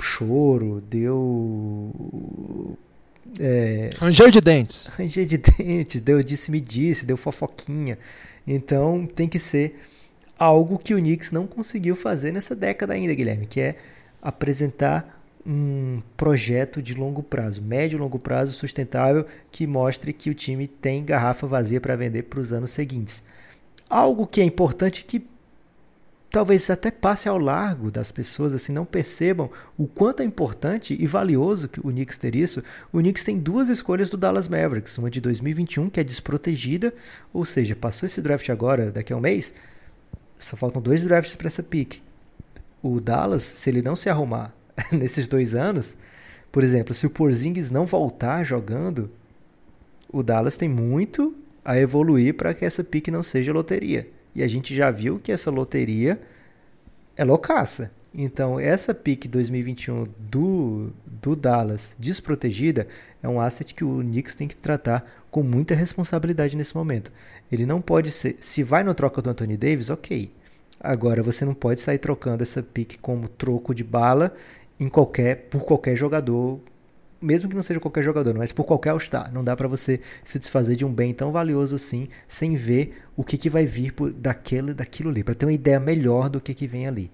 choro, deu. É, ranger de dentes. Ranger de dentes, deu disse-me disse, deu fofoquinha. Então tem que ser algo que o Knicks não conseguiu fazer nessa década ainda, Guilherme, que é apresentar um projeto de longo prazo, médio e longo prazo sustentável que mostre que o time tem garrafa vazia para vender para os anos seguintes. Algo que é importante que talvez até passe ao largo das pessoas, assim, não percebam o quanto é importante e valioso que o Knicks ter isso. O Knicks tem duas escolhas do Dallas Mavericks, uma de 2021 que é desprotegida, ou seja, passou esse draft agora, daqui a um mês, só faltam dois drafts para essa pick. O Dallas, se ele não se arrumar nesses dois anos, por exemplo, se o Porzingis não voltar jogando, o Dallas tem muito a evoluir para que essa pique não seja loteria. E a gente já viu que essa loteria é loucaça. Então, essa pique 2021 do, do Dallas desprotegida é um asset que o Knicks tem que tratar com muita responsabilidade nesse momento. Ele não pode ser. Se vai na troca do Anthony Davis, ok. Agora, você não pode sair trocando essa pique como troco de bala em qualquer por qualquer jogador, mesmo que não seja qualquer jogador, mas por qualquer All-Star. Não dá para você se desfazer de um bem tão valioso assim, sem ver o que, que vai vir por daquele, daquilo ali, para ter uma ideia melhor do que, que vem ali.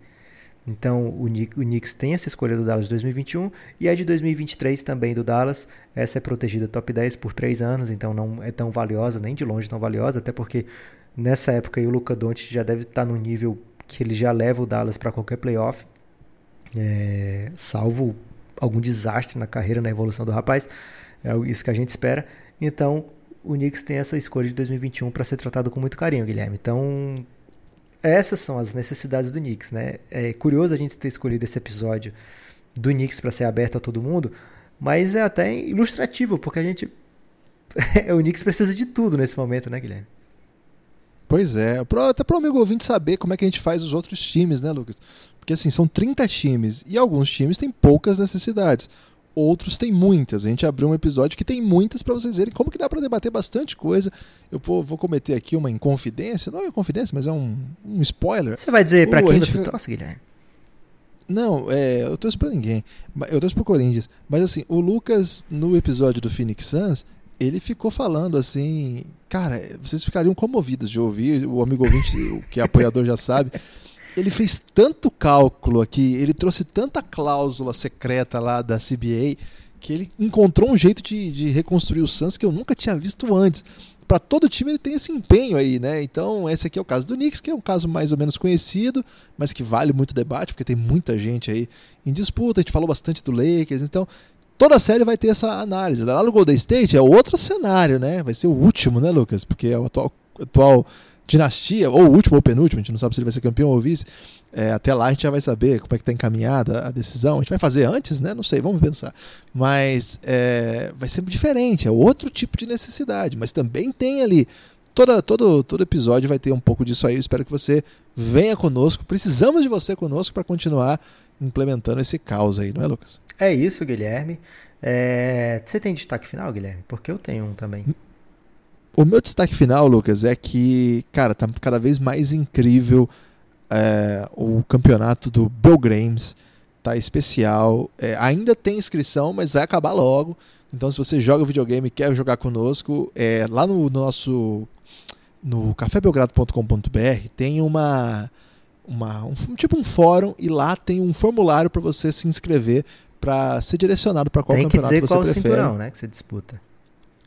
Então, o, o Knicks tem essa escolha do Dallas de 2021 e a de 2023 também do Dallas. Essa é protegida top 10 por 3 anos, então não é tão valiosa, nem de longe tão valiosa, até porque nessa época o Luca Doncic já deve estar no nível que ele já leva o Dallas para qualquer playoff é, salvo algum desastre na carreira, na evolução do rapaz. É isso que a gente espera. Então, o Knicks tem essa escolha de 2021 para ser tratado com muito carinho, Guilherme. Então, essas são as necessidades do Knicks, né? É curioso a gente ter escolhido esse episódio do Knicks para ser aberto a todo mundo, mas é até ilustrativo, porque a gente o Knicks precisa de tudo nesse momento, né, Guilherme? Pois é, até para o amigo ouvinte saber como é que a gente faz os outros times, né, Lucas? Porque assim, são 30 times e alguns times têm poucas necessidades. Outros têm muitas. A gente abriu um episódio que tem muitas para vocês verem como que dá para debater bastante coisa. Eu vou cometer aqui uma inconfidência, não é confidência, mas é um, um spoiler. Você vai dizer para quem gente... você torce, Guilherme? Não, é, eu torço pra ninguém. Eu torço pro Corinthians. Mas assim, o Lucas, no episódio do Phoenix Suns, ele ficou falando assim. Cara, vocês ficariam comovidos de ouvir, o amigo ouvinte, que é apoiador já sabe ele fez tanto cálculo aqui, ele trouxe tanta cláusula secreta lá da CBA, que ele encontrou um jeito de, de reconstruir o Suns que eu nunca tinha visto antes. Para todo time ele tem esse empenho aí, né? Então, esse aqui é o caso do Knicks, que é um caso mais ou menos conhecido, mas que vale muito debate, porque tem muita gente aí em disputa. A gente falou bastante do Lakers, então toda série vai ter essa análise. Lá no Golden State é outro cenário, né? Vai ser o último, né, Lucas? Porque é o atual, atual dinastia, ou último ou penúltimo, a gente não sabe se ele vai ser campeão ou vice. É, até lá a gente já vai saber como é que está encaminhada a decisão. A gente vai fazer antes, né? Não sei, vamos pensar. Mas é, vai ser diferente, é outro tipo de necessidade, mas também tem ali. Toda, todo, todo episódio vai ter um pouco disso aí. Eu espero que você venha conosco. Precisamos de você conosco para continuar implementando esse caos aí, não é, Lucas? É isso, Guilherme. É... Você tem destaque final, Guilherme? Porque eu tenho um também. O meu destaque final, Lucas, é que, cara, tá cada vez mais incrível é, o campeonato do Bill Games. Tá especial. É, ainda tem inscrição, mas vai acabar logo. Então, se você joga videogame e quer jogar conosco, é, lá no, no nosso no cafébelgrado.com.br tem uma, uma um, tipo um fórum e lá tem um formulário para você se inscrever para ser direcionado para qual tem campeonato que dizer você qual prefere. cinturão, né, que você disputa.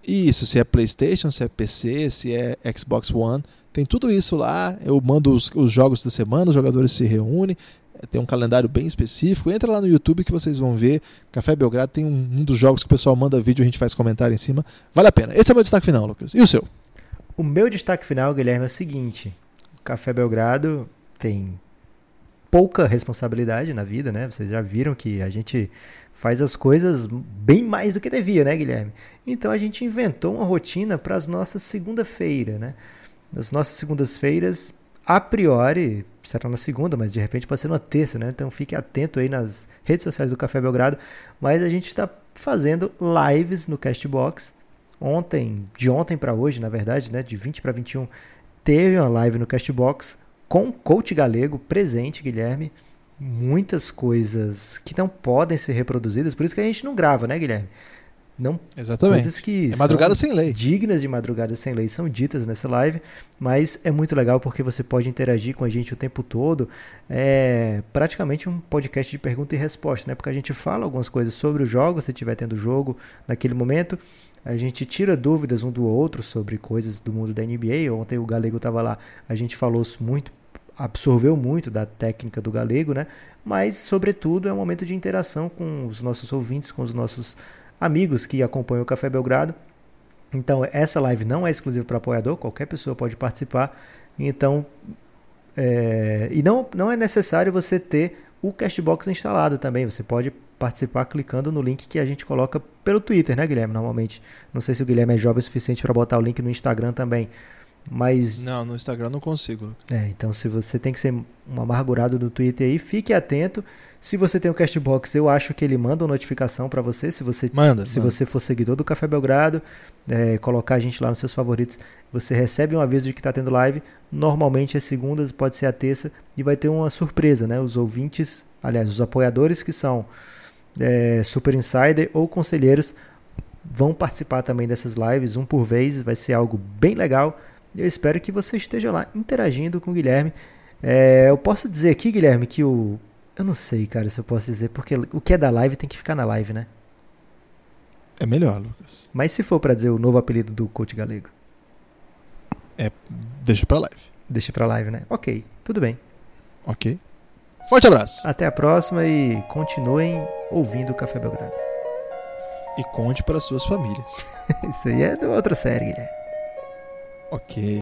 Isso, se é PlayStation, se é PC, se é Xbox One, tem tudo isso lá. Eu mando os, os jogos da semana, os jogadores se reúnem, tem um calendário bem específico. Entra lá no YouTube que vocês vão ver. Café Belgrado tem um, um dos jogos que o pessoal manda vídeo, a gente faz comentário em cima. Vale a pena. Esse é o meu destaque final, Lucas. E o seu? O meu destaque final, Guilherme, é o seguinte: Café Belgrado tem pouca responsabilidade na vida, né? Vocês já viram que a gente faz as coisas bem mais do que devia, né, Guilherme? Então a gente inventou uma rotina para as nossas segunda-feira, né? As nossas segundas-feiras, a priori, será na segunda, mas de repente pode ser na terça, né? Então fique atento aí nas redes sociais do Café Belgrado. Mas a gente está fazendo lives no Castbox. Ontem, de ontem para hoje, na verdade, né? De 20 para 21, teve uma live no Castbox com o coach galego presente, Guilherme muitas coisas que não podem ser reproduzidas, por isso que a gente não grava, né, Guilherme? Não Exatamente. coisas que É madrugada são sem lei. dignas de madrugada sem lei são ditas nessa live, mas é muito legal porque você pode interagir com a gente o tempo todo. É praticamente um podcast de pergunta e resposta, né? Porque a gente fala algumas coisas sobre o jogo, se estiver tendo jogo naquele momento. A gente tira dúvidas um do outro sobre coisas do mundo da NBA. Ontem o Galego estava lá, a gente falou muito, absorveu muito da técnica do Galego, né? Mas, sobretudo, é um momento de interação com os nossos ouvintes, com os nossos amigos que acompanham o Café Belgrado. Então, essa live não é exclusiva para apoiador, qualquer pessoa pode participar. Então, é, e não, não é necessário você ter o Castbox instalado também. Você pode participar clicando no link que a gente coloca pelo Twitter, né, Guilherme? Normalmente. Não sei se o Guilherme é jovem o suficiente para botar o link no Instagram também. Mas Não, no Instagram não consigo. é, então se você tem que ser um amargurado do Twitter aí, fique atento. Se você tem o Castbox, eu acho que ele manda uma notificação para você. Se você Manda. se manda. você for seguidor do Café Belgrado, é, colocar a gente lá nos seus favoritos, você recebe um aviso de que está tendo live. Normalmente as segundas, pode ser a terça, e vai ter uma surpresa, né? Os ouvintes, aliás, os apoiadores que são é, Super Insider ou conselheiros vão participar também dessas lives, um por vez. Vai ser algo bem legal. E eu espero que você esteja lá interagindo com o Guilherme. É, eu posso dizer aqui, Guilherme, que o. Eu não sei, cara, se eu posso dizer, porque o que é da live tem que ficar na live, né? É melhor, Lucas. Mas se for pra dizer o novo apelido do coach galego, Deixa pra live. deixa pra live, né? Ok, tudo bem. Ok? Forte abraço. Até a próxima e continuem ouvindo o Café Belgrado. E conte para suas famílias. Isso aí é de outra série, Guilherme. Ok.